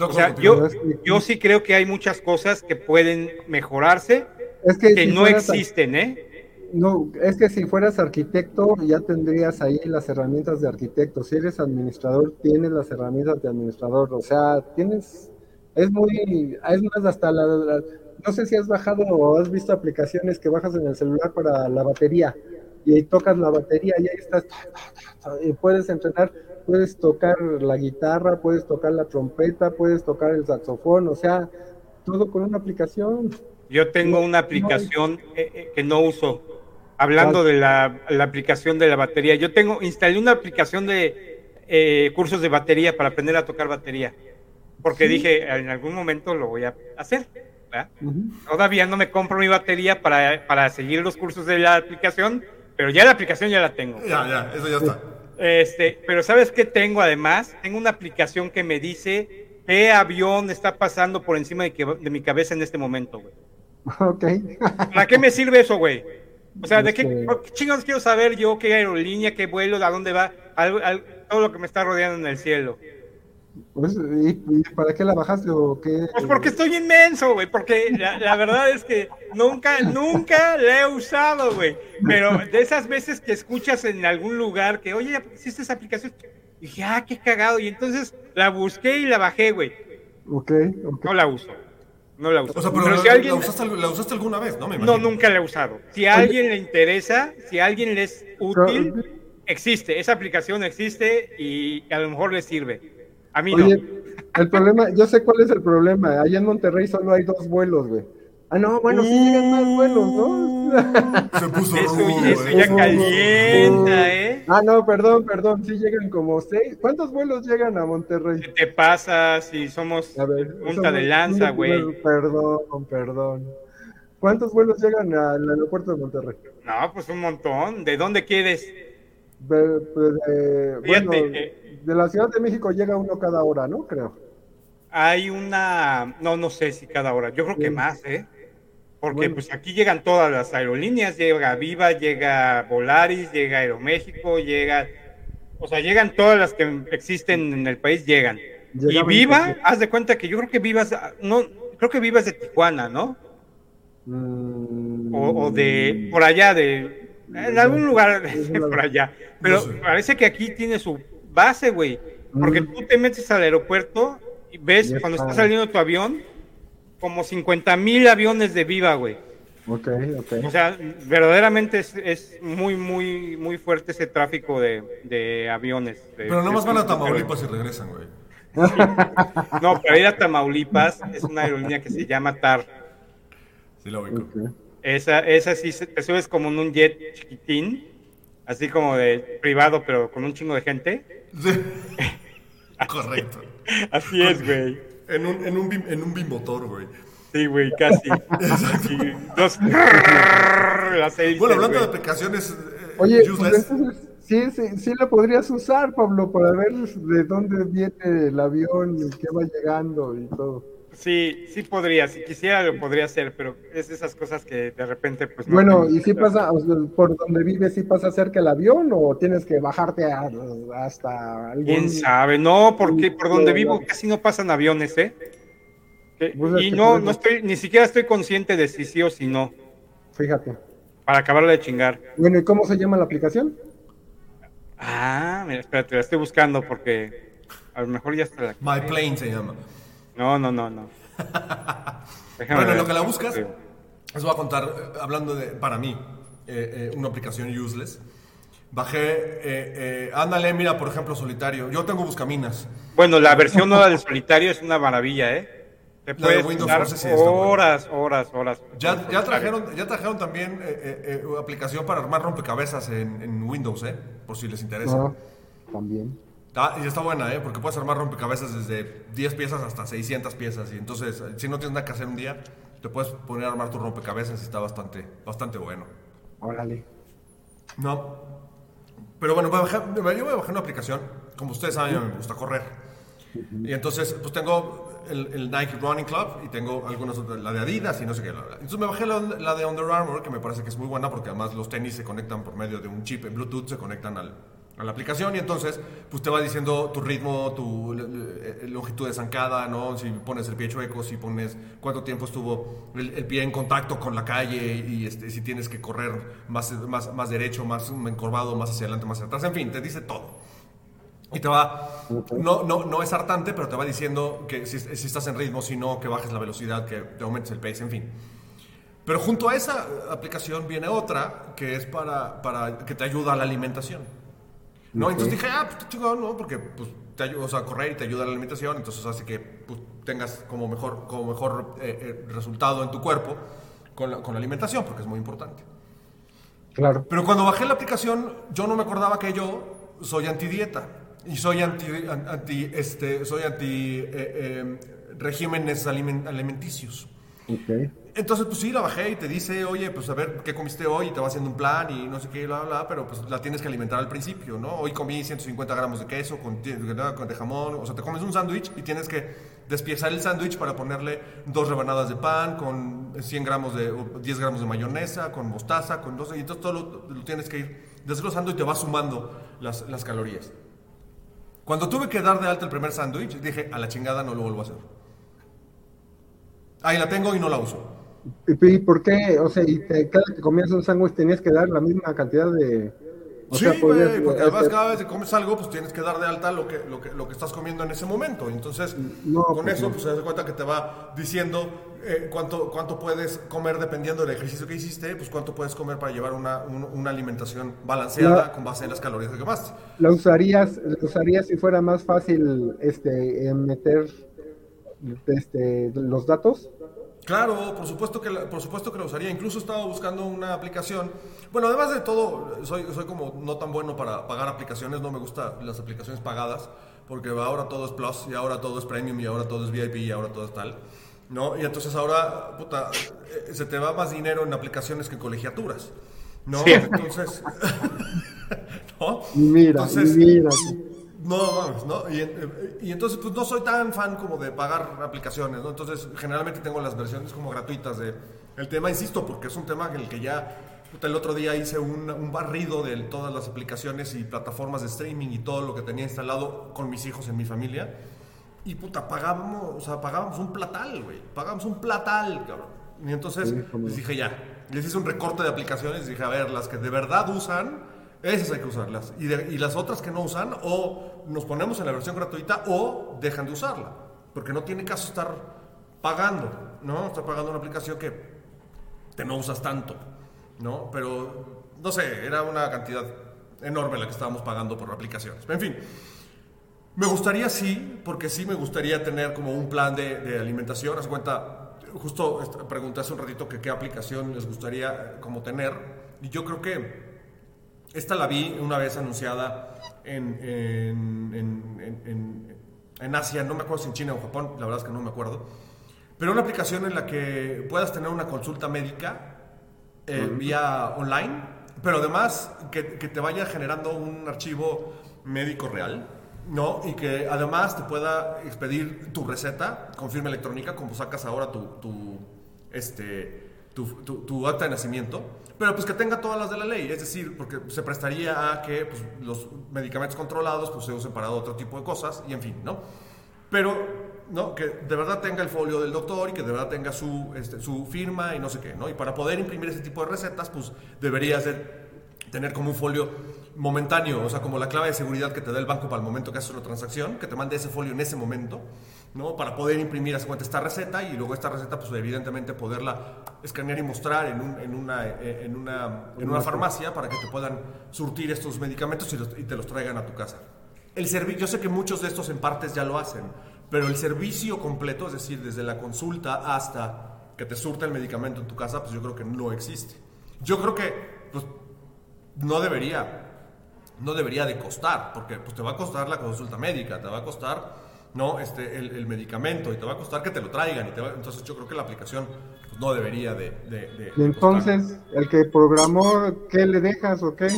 O sea, yo, yo sí creo que hay muchas cosas que pueden mejorarse, Es que, que si no existen, ¿eh? No, es que si fueras arquitecto ya tendrías ahí las herramientas de arquitecto. Si eres administrador, tienes las herramientas de administrador. O sea, tienes, es muy, es más hasta la, la- no sé si has bajado o has visto aplicaciones que bajas en el celular para la batería y ahí tocas la batería y ahí estás, y puedes entrenar, puedes tocar la guitarra, puedes tocar la trompeta, puedes tocar el saxofón, o sea, todo con una aplicación. Yo tengo una aplicación eh, eh, que no uso. Hablando de la, la aplicación de la batería, yo tengo, instalé una aplicación de eh, cursos de batería para aprender a tocar batería, porque dije, en algún momento lo voy a hacer. ¿verdad? Ujú. Todavía no me compro mi batería para, para seguir los cursos de la aplicación, pero ya la aplicación ya la tengo. Ya, ya, eso ya está. Este, pero ¿sabes qué tengo además? Tengo una aplicación que me dice qué avión está pasando por encima de, que- de mi cabeza en este momento, güey. Ok. ¿Para qué me sirve eso, güey? O sea, ¿de qué, Este- qué chingados quiero saber yo qué aerolínea, qué vuelo, a dónde va, al- al- todo lo que me está rodeando en el cielo? Pues, ¿y, y para qué la bajaste o qué? Pues porque estoy inmenso, güey, porque la, la verdad es que nunca, nunca la he usado, güey. Pero de esas veces que escuchas en algún lugar que, oye, existe esa aplicación, dije, ah, qué cagado. Y entonces la busqué y la bajé, güey. Ok, ok. No la uso. No la uso. O sea, pero, pero la, si alguien. la usaste, al- la usaste alguna vez, ¿no? Me No, nunca la he usado. Si a alguien le interesa, si a alguien le es útil, Pero- existe. Esa aplicación existe y a lo mejor le sirve. A mí no. El problema, yo sé cuál es el problema. Allá en Monterrey solo hay dos vuelos, güey. Ah, no, bueno, sí llegan más vuelos, ¿no? Se puso Eso, rudo, eso eh. ya calienta, ¿eh? Ah, no, perdón, perdón, sí llegan como seis. ¿Cuántos vuelos llegan a Monterrey? ¿Qué te pasa si somos ver, punta somos- de lanza, güey? Perdón, perdón. ¿Cuántos vuelos llegan al aeropuerto de Monterrey? No, pues un montón. ¿De dónde quieres? De, de- Fíjate, bueno, eh. de la Ciudad de México llega uno cada hora, ¿no? Creo. hay una, no, no sé si cada hora, yo creo que Sí. más, ¿eh? Porque Bueno. pues aquí llegan todas las aerolíneas, llega Viva, llega Volaris, llega Aeroméxico, llega, o sea, llegan todas las que existen en el país, llegan. Y Viva, haz de cuenta que yo creo que Viva, no, creo que Viva es de Tijuana, ¿no? Mm, O, o de, por allá, de, en algún lugar por allá. Pero parece que aquí tiene su base, güey. Porque Mm. tú te metes al aeropuerto y ves Ya cuando está saliendo tu avión, como 50 mil aviones de Viva, güey. Ok, ok. O sea, verdaderamente es, es muy, muy, muy fuerte ese tráfico de, de aviones. de- Pero nomás van a Tamaulipas y regresan, güey. No, para ir a Tamaulipas es una aerolínea que se llama TAR. Sí, lo ubico. Esa, esa sí se- te subes como en un jet chiquitín, así como de privado, pero con un chingo de gente. Sí. Correcto. Así es, güey. En un, en un, bim- en un bimotor, güey. Sí, güey, casi. Dos- las hélices, Bueno, hablando de aplicaciones eh, Oye, pues useless, entonces sí, sí, sí la podrías usar, Pablo, para ver de dónde viene el avión y qué va llegando y todo. Sí, sí podría, si quisiera lo podría hacer, pero es esas cosas que de repente pues no Bueno, ¿y si pasa, o sea, por donde vives, si pasa cerca el avión o tienes que bajarte a- hasta algún... ¿Quién sabe? No, porque por donde vivo casi no pasan aviones, ¿eh? Pues es Y que no, no estoy, ni siquiera estoy consciente de si sí o si no, Fíjate. para acabarla de chingar. Bueno, ¿y cómo se llama la aplicación? Ah, mira, espérate, la estoy buscando porque a lo mejor ya está la... My Plane se llama. No, no, no, no. Déjame Bueno, ver. lo que la buscas, Sí. les voy a contar, eh, hablando de, para mí, eh, eh, una aplicación useless. Bajé, eh, eh, ándale, mira, por ejemplo, solitario. Yo tengo Buscaminas. Bueno, la versión nueva del solitario es una maravilla, ¿eh? Te de puedes Windows 11 sí está buena. horas, horas, horas. Ya, ya, trajeron, ya trajeron también eh, eh, eh, una aplicación para armar rompecabezas en, en Windows, ¿eh? Por si les interesa. No, también. Ah, y está buena, ¿eh? Porque puedes armar rompecabezas desde 10 piezas hasta 600 piezas. Y entonces, eh, si no tienes nada que hacer un día, te puedes poner a armar tu rompecabezas y está bastante, bastante bueno. Órale. No. Pero bueno, me bajé- me- yo me bajé una aplicación. Como ustedes saben, a mí me gusta correr. Y entonces, pues tengo el, el Nike Running Club y tengo algunas otras, la de Adidas y no sé qué. Entonces me bajé la, la de Under Armour, que me parece que es muy buena porque además los tenis se conectan por medio de un chip en Bluetooth, se conectan al- a la aplicación y entonces, pues te va diciendo tu ritmo, tu eh, eh, longitud de zancada, ¿no? Si pones el pie chueco, si pones cuánto tiempo estuvo el, pie en contacto con la calle y este, si tienes que correr más, más, más derecho, más encorvado, más hacia adelante, más hacia atrás, en fin, te dice todo. Y te va, no, no, no es hartante, pero te va diciendo que si, si estás en ritmo, si no, que bajes la velocidad, que te aumentes el pace, en fin. Pero junto a esa aplicación viene otra que es para, para que te ayuda a la alimentación. ¿No? Entonces dije, ah, pues chingón, ¿no? Porque pues, te ayuda o sea, a correr y te ayuda a la alimentación, entonces hace que pues, tengas como mejor, como mejor eh, eh, resultado en tu cuerpo con la, con la alimentación, porque es muy importante. Claro. Pero cuando bajé la aplicación, yo no me acordaba que yo soy antidieta y soy anti, an- anti este, soy anti eh, eh, regímenes alimen- alimenticios. Ok. Entonces, pues sí, la bajé y te dice, oye, pues a ver qué comiste hoy y te va haciendo un plan y no sé qué, bla, bla, pero pues la tienes que alimentar al principio, ¿no? Hoy comí 150 gramos de queso con, con de jamón, o sea, te comes un sándwich y tienes que despiezar el sándwich para ponerle dos rebanadas de pan con 100 gramos de, o 10 gramos de mayonesa, con mostaza, con dos, y entonces todo lo, lo tienes que ir desglosando y te va sumando las, las calorías. Cuando tuve que dar de alta el primer sándwich, dije, a la chingada no lo vuelvo a hacer. Ahí la tengo y no la uso. ¿Y por qué? O sea, y te- cada que comías un sándwich tenías que dar la misma cantidad de... O sí, sea, podías- güey, porque además hacer- cada vez que comes algo, pues tienes que dar de alta lo que, lo que, lo que estás comiendo en ese momento. Entonces, No, con pues eso, no. pues se das cuenta que te va diciendo eh, cuánto, cuánto puedes comer dependiendo del ejercicio que hiciste, pues cuánto puedes comer para llevar una, un- una alimentación balanceada con base en las calorías que quemaste. ¿La usarías, la usarías si fuera más fácil este, meter este, los datos? Claro, por supuesto que la- por supuesto que lo usaría. Incluso estaba buscando una aplicación. Bueno, además de todo, soy, soy como no tan bueno para pagar aplicaciones. No me gustan las aplicaciones pagadas porque ahora todo es Plus y ahora todo es Premium y ahora todo es VIP y ahora todo es tal. ¿No? Y entonces ahora, puta, eh, se te va más dinero en aplicaciones que en colegiaturas. ¿No? Sí. Entonces. ¿No? Mira, Entonces, mira. No, mames, ¿no? Y, en- y entonces, pues no soy tan fan como de pagar aplicaciones, ¿no? Entonces, generalmente tengo las versiones como gratuitas de el tema, insisto, porque es un tema en el que ya, el otro día hice un, un barrido de todas las aplicaciones y plataformas de streaming y todo lo que tenía instalado con mis hijos en mi familia. Y puta, pagábamos, o sea, pagábamos un platal, güey. Pagábamos un platal, cabrón. Y entonces Sí, les dije ya. Les hice un recorte de aplicaciones y dije, a ver, las que de verdad usan, esas hay que usarlas. Y, las otras que no usan, o nos ponemos en la versión gratuita o dejan de usarla. Porque no tiene caso estar pagando, ¿no? Estar pagando una aplicación que te no usas tanto, ¿no? Pero, no sé, era una cantidad enorme la que estábamos pagando por aplicaciones. En fin, me gustaría sí, porque sí me gustaría tener como un plan de, alimentación. Haz cuenta, justo pregunté hace un ratito que qué aplicación les gustaría como tener. Y yo creo que esta la vi una vez anunciada en, en, en, en- Asia, no me acuerdo si en China o Japón, la verdad es que no me acuerdo. Pero una aplicación en la que puedas tener una consulta médica eh, vía online, pero además que, que te vaya generando un archivo médico real, ¿no? Y que además te pueda expedir tu receta con firma electrónica, como sacas ahora tu, tu, este, tu, tu- tu acta de nacimiento, pero pues que tenga todas las de la ley, es decir, porque se prestaría a que pues, los medicamentos controlados pues, se usen para otro tipo de cosas, y en fin, ¿no? Pero ¿no? que de verdad tenga el folio del doctor y que de verdad tenga su, este, su firma y no sé qué, ¿no? Y para poder imprimir ese tipo de recetas, pues deberías de tener como un folio momentáneo, o sea, como la clave de seguridad que te da el banco para el momento que haces una transacción, que te mande ese folio en ese momento, ¿no? Para poder imprimir, a cuenta, esta receta y luego esta receta, pues evidentemente poderla escanear y mostrar en, un- en una, eh, en, una, en una farmacia para que te puedan surtir estos medicamentos y, los- y te los traigan a tu casa. El yo sé que muchos de estos en partes ya lo hacen, pero el servicio completo, es decir, desde la consulta hasta que te surta el medicamento en tu casa, pues yo creo que no existe. Yo creo que pues, no debería, no debería de costar, porque pues, te va a costar la consulta médica, te va a costar no este, el, el medicamento y te va a costar que te lo traigan. Y te va- entonces yo creo que la aplicación pues, no debería de... de- de- Y de entonces, el que programó, ¿qué le dejas o qué?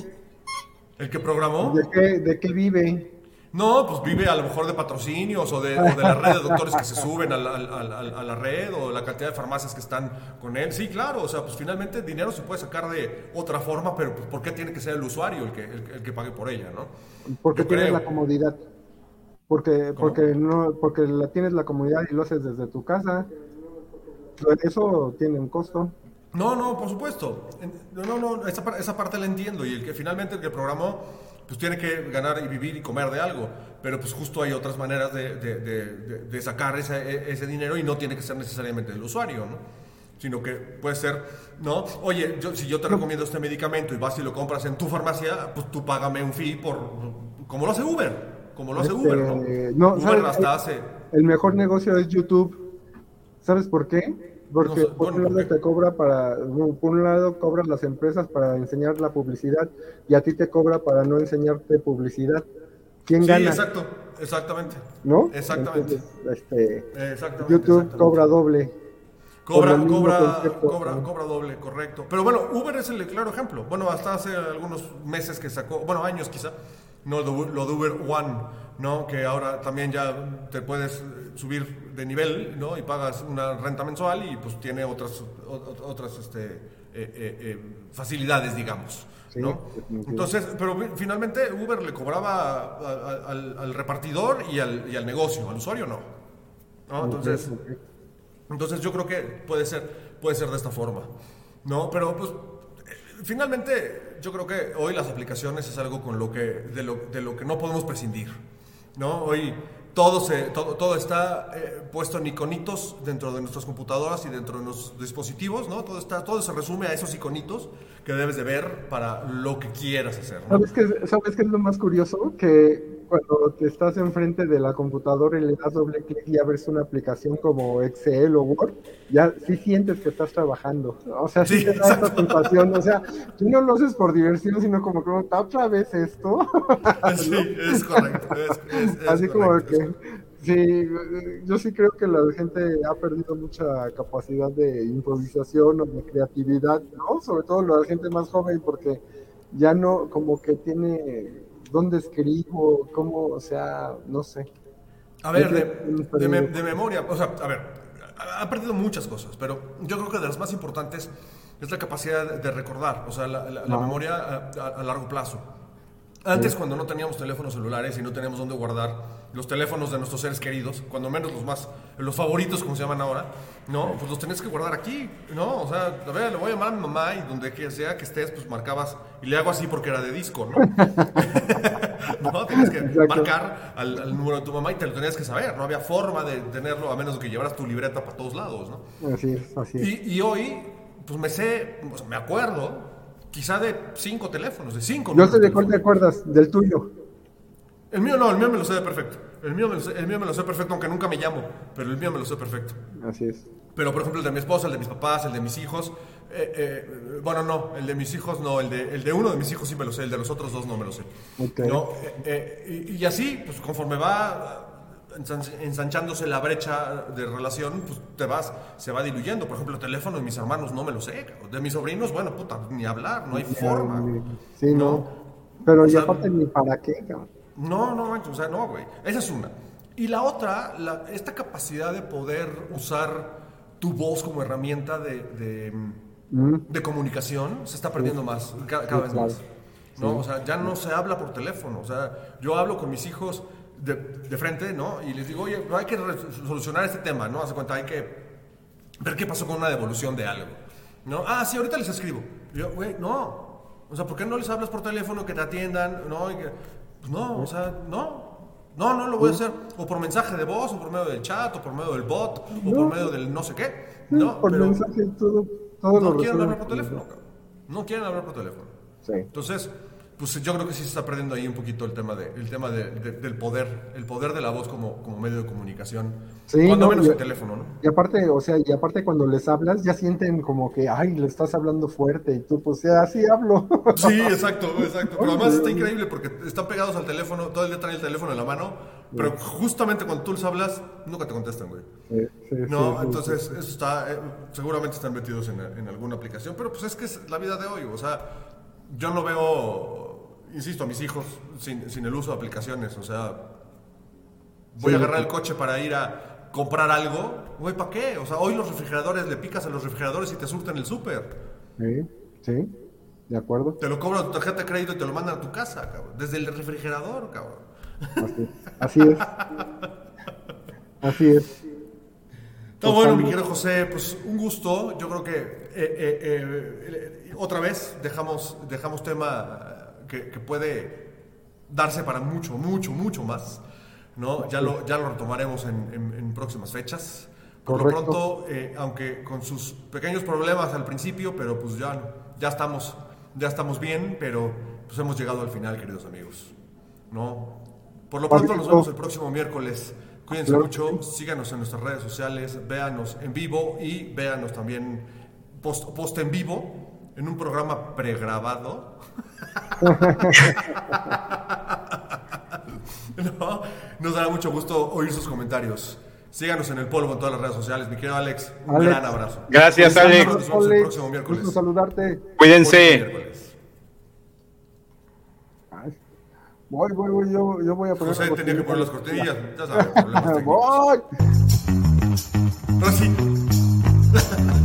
¿El que programó? ¿De qué, de qué vive? No, pues vive a lo mejor de patrocinios o de, o de la red de doctores que se suben a la, a red o la cantidad de farmacias que están con él. Sí, claro, o sea, pues finalmente dinero se puede sacar de otra forma, pero pues, ¿por qué tiene que ser el usuario el que, el, el que pague por ella, no? Porque Yo tienes creo. la comodidad. Porque, porque no, porque la tienes la comodidad y lo haces desde tu casa. Eso tiene un costo. No, no, por supuesto. No, no, esa, esa parte la entiendo y el que finalmente el que programó pues tiene que ganar y vivir y comer de algo, pero pues justo hay otras maneras de, de- de- de- de sacar ese, ese dinero y no tiene que ser necesariamente del usuario, ¿no? Sino que puede ser, ¿no? Oye, yo, si yo te recomiendo este medicamento y vas y lo compras en tu farmacia, pues tú págame un fee por, como lo hace Uber, como lo hace Este, Uber, ¿no? no, Uber ¿sabes? hasta hace... El mejor negocio es YouTube. ¿Sabes por qué? Porque No sé, por un bueno, ¿por lado te cobra para, por un lado cobran las empresas para enseñar la publicidad y a ti te cobra para no enseñarte publicidad. ¿Quién Sí, gana? exacto, exactamente. ¿No? Exactamente. Entonces, este, Exactamente. YouTube exactamente. cobra doble. Cobra, cobra, concepto, cobra, ¿no? cobra doble, correcto. Pero bueno, Uber es el claro ejemplo. Bueno, hasta hace algunos meses que sacó, bueno, años quizá, no lo de Uber One, ¿no? Que ahora también ya te puedes subir de nivel, ¿no? Y pagas una renta mensual y pues tiene otras, otras este, eh, eh, eh, facilidades, digamos. Sí, ¿no? Entonces, pero finalmente Uber le cobraba a- a- al, al repartidor y al, y al negocio, al usuario no. ¿no? Entonces, entonces yo creo que puede ser, puede ser de esta forma. ¿no? Pero pues finalmente yo creo que hoy las aplicaciones es algo con lo que, de, lo, de lo que no podemos prescindir. ¿no? Hoy todo, todo, está eh, puesto en iconitos dentro de nuestras computadoras y dentro de nuestros dispositivos. ¿no? Todo, está, todo se resume a esos iconitos que debes de ver para lo que quieras hacer. ¿Sabes qué, ¿Sabes qué es lo más curioso? Que cuando te estás enfrente de la computadora y le das doble clic y abres una aplicación como Excel o Word, ya sí sientes que estás trabajando. O sea, sí, Sí, te da esa sensación. O sea, tú no lo haces por diversión, sino como que otra vez esto. Sí, es correcto. es- es- es Así como correcto, es que, sí, yo sí creo que la gente ha perdido mucha capacidad de improvisación o de creatividad, ¿no? Sobre todo la gente más joven, porque ya no, como que tiene, dónde escribo, cómo, o sea, no sé. A ver, de, de, me- de memoria, o sea, a ver, ha perdido muchas cosas, pero yo creo que de las más importantes es la capacidad de recordar, o sea, la, la- la Ajá. memoria a largo plazo. Antes, cuando no teníamos teléfonos celulares y no teníamos dónde guardar los teléfonos de nuestros seres queridos, cuando menos los más, los favoritos, como se llaman ahora, ¿no? Pues los tenías que guardar aquí, ¿no? O sea, a ver, le voy a llamar a mi mamá y donde que sea que estés, pues marcabas, y le hago así porque era de disco, ¿no? ¿no? Tenías que Exacto. marcar al, al número de tu mamá y te lo tenías que saber. No había forma de tenerlo a menos de que llevaras tu libreta para todos lados, ¿no? Así es, así es. Y, y hoy, pues me sé, pues, me acuerdo, quizá de cinco teléfonos, de cinco. Yo sé de cuál te acuerdas, del tuyo. El mío no, el mío me lo sé de perfecto. El mío, me lo sé, el mío me lo sé perfecto, aunque nunca me llamo, pero el mío me lo sé perfecto. Así es. Pero, por ejemplo, el de mi esposa, el de mis papás, el de mis hijos. eh, eh, bueno, no, el de mis hijos no, el de, el de uno de mis hijos sí me lo sé, el de los otros dos no me lo sé. Ok. ¿No? Eh, y, y así, pues conforme va ensanchándose la brecha de relación, pues te vas, se va diluyendo. Por ejemplo, el teléfono de mis hermanos no me lo sé. De mis sobrinos, bueno, puta, ni hablar, no hay forma. Sí, no. Pero O y sea, aparte ni para qué, cabrón. No, no, manches, o sea, no, güey. Esa es una. Y la otra, la- esta capacidad de poder usar tu voz como herramienta de, de, de comunicación se está perdiendo más, ca- cada, vez claro. más. ¿no? O sea, ya no se habla por teléfono. O sea, yo hablo con mis hijos de, de frente, ¿no? Y les digo, oye, hay que solucionar este tema, ¿no? Hace cuenta, hay que ver qué pasó con una devolución de algo. ¿No? Ah, sí, ahorita les escribo. Y yo, güey, no. O sea, ¿por qué no les hablas por teléfono, que te atiendan? ¿No? Y que- pues no, o sea, no. No, no lo voy a hacer. O por mensaje de voz, o por medio del chat, o por medio del bot, o por medio del no sé qué. No, por pero mensaje todo, todo no lo quieren hablar por teléfono. No quieren hablar por teléfono. Sí. Entonces, pues yo creo que sí se está perdiendo ahí un poquito el tema, de, el tema de- de- del poder, el poder de la voz como, como medio de comunicación. Sí, Cuando no, menos y- el teléfono, ¿no? Y aparte, o sea, y aparte cuando les hablas, ya sienten como que, ay, le estás hablando fuerte, y tú, pues, así hablo. Sí, exacto, exacto. Pero además está increíble porque están pegados al teléfono, todo el día traen el teléfono en la mano, pero justamente cuando tú les hablas, nunca te contestan, güey. Sí, sí, No, sí, entonces eso está, eh, seguramente están metidos en, en alguna aplicación, pero pues es que es la vida de hoy, o sea, yo no veo, insisto, a mis hijos sin, sin el uso de aplicaciones, o sea, voy Sí, a agarrar el coche para ir a comprar algo, güey, ¿para qué? O sea, hoy los refrigeradores, le picas a los refrigeradores y te surten el súper. Sí, sí, de acuerdo. Te lo cobran tu tarjeta de crédito y te lo mandan a tu casa, cabrón. Desde el refrigerador, cabrón. Así, así es. Así es. Está bueno, mi querido José, pues un gusto. Yo creo que eh, eh, eh, otra vez dejamos, dejamos tema que, que puede darse para mucho, mucho, mucho más. ¿no? Ya, lo, ya lo retomaremos en, en- en próximas fechas. Por lo Correcto. pronto, eh, aunque con sus pequeños problemas al principio, pero pues ya, ya, estamos, ya estamos bien, pero pues hemos llegado al final, queridos amigos. ¿no? Por lo pronto nos vemos el próximo miércoles. Cuídense Claro mucho, síganos en nuestras redes sociales, véanos en vivo y véanos también post, post en vivo en un programa pregrabado. No, Nos dará mucho gusto oír sus comentarios. Síganos en el polvo en todas las redes sociales. Mi querido Alex, un Alex. gran abrazo. Gracias, Nos Alex. vemos el Alex, próximo miércoles. gusto saludarte. Cuídense. miércoles. Voy, voy, voy, yo, yo voy a poner. José tenía que poner las cortinillas. Ya sabes, problemas técnicos. Voy. Sí,